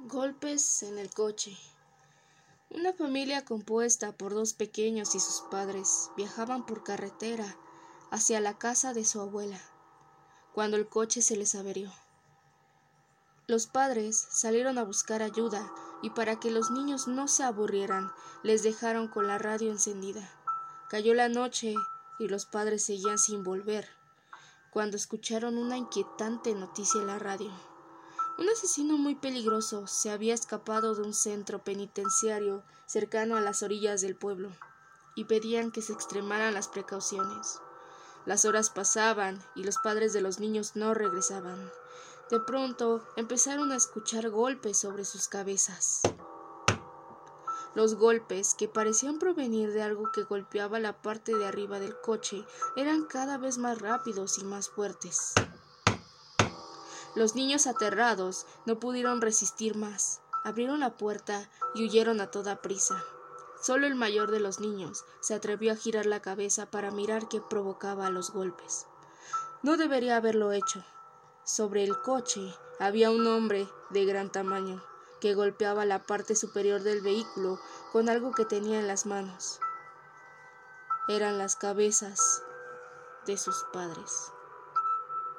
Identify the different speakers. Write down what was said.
Speaker 1: Golpes en el coche. Una familia compuesta por dos pequeños y sus padres viajaban por carretera hacia la casa de su abuela, cuando el coche se les averió. Los padres salieron a buscar ayuda y para que los niños no se aburrieran, les dejaron con la radio encendida. Cayó la noche y los padres seguían sin volver, cuando escucharon una inquietante noticia en la radio. Un asesino muy peligroso se había escapado de un centro penitenciario cercano a las orillas del pueblo, y pedían que se extremaran las precauciones. Las horas pasaban y los padres de los niños no regresaban. De pronto empezaron a escuchar golpes sobre sus cabezas. Los golpes, que parecían provenir de algo que golpeaba la parte de arriba del coche, eran cada vez más rápidos y más fuertes. Los niños aterrados no pudieron resistir más. Abrieron la puerta y huyeron a toda prisa. Solo el mayor de los niños se atrevió a girar la cabeza para mirar qué provocaba los golpes. No debería haberlo hecho. Sobre el coche había un hombre de gran tamaño que golpeaba la parte superior del vehículo con algo que tenía en las manos. Eran las cabezas de sus padres.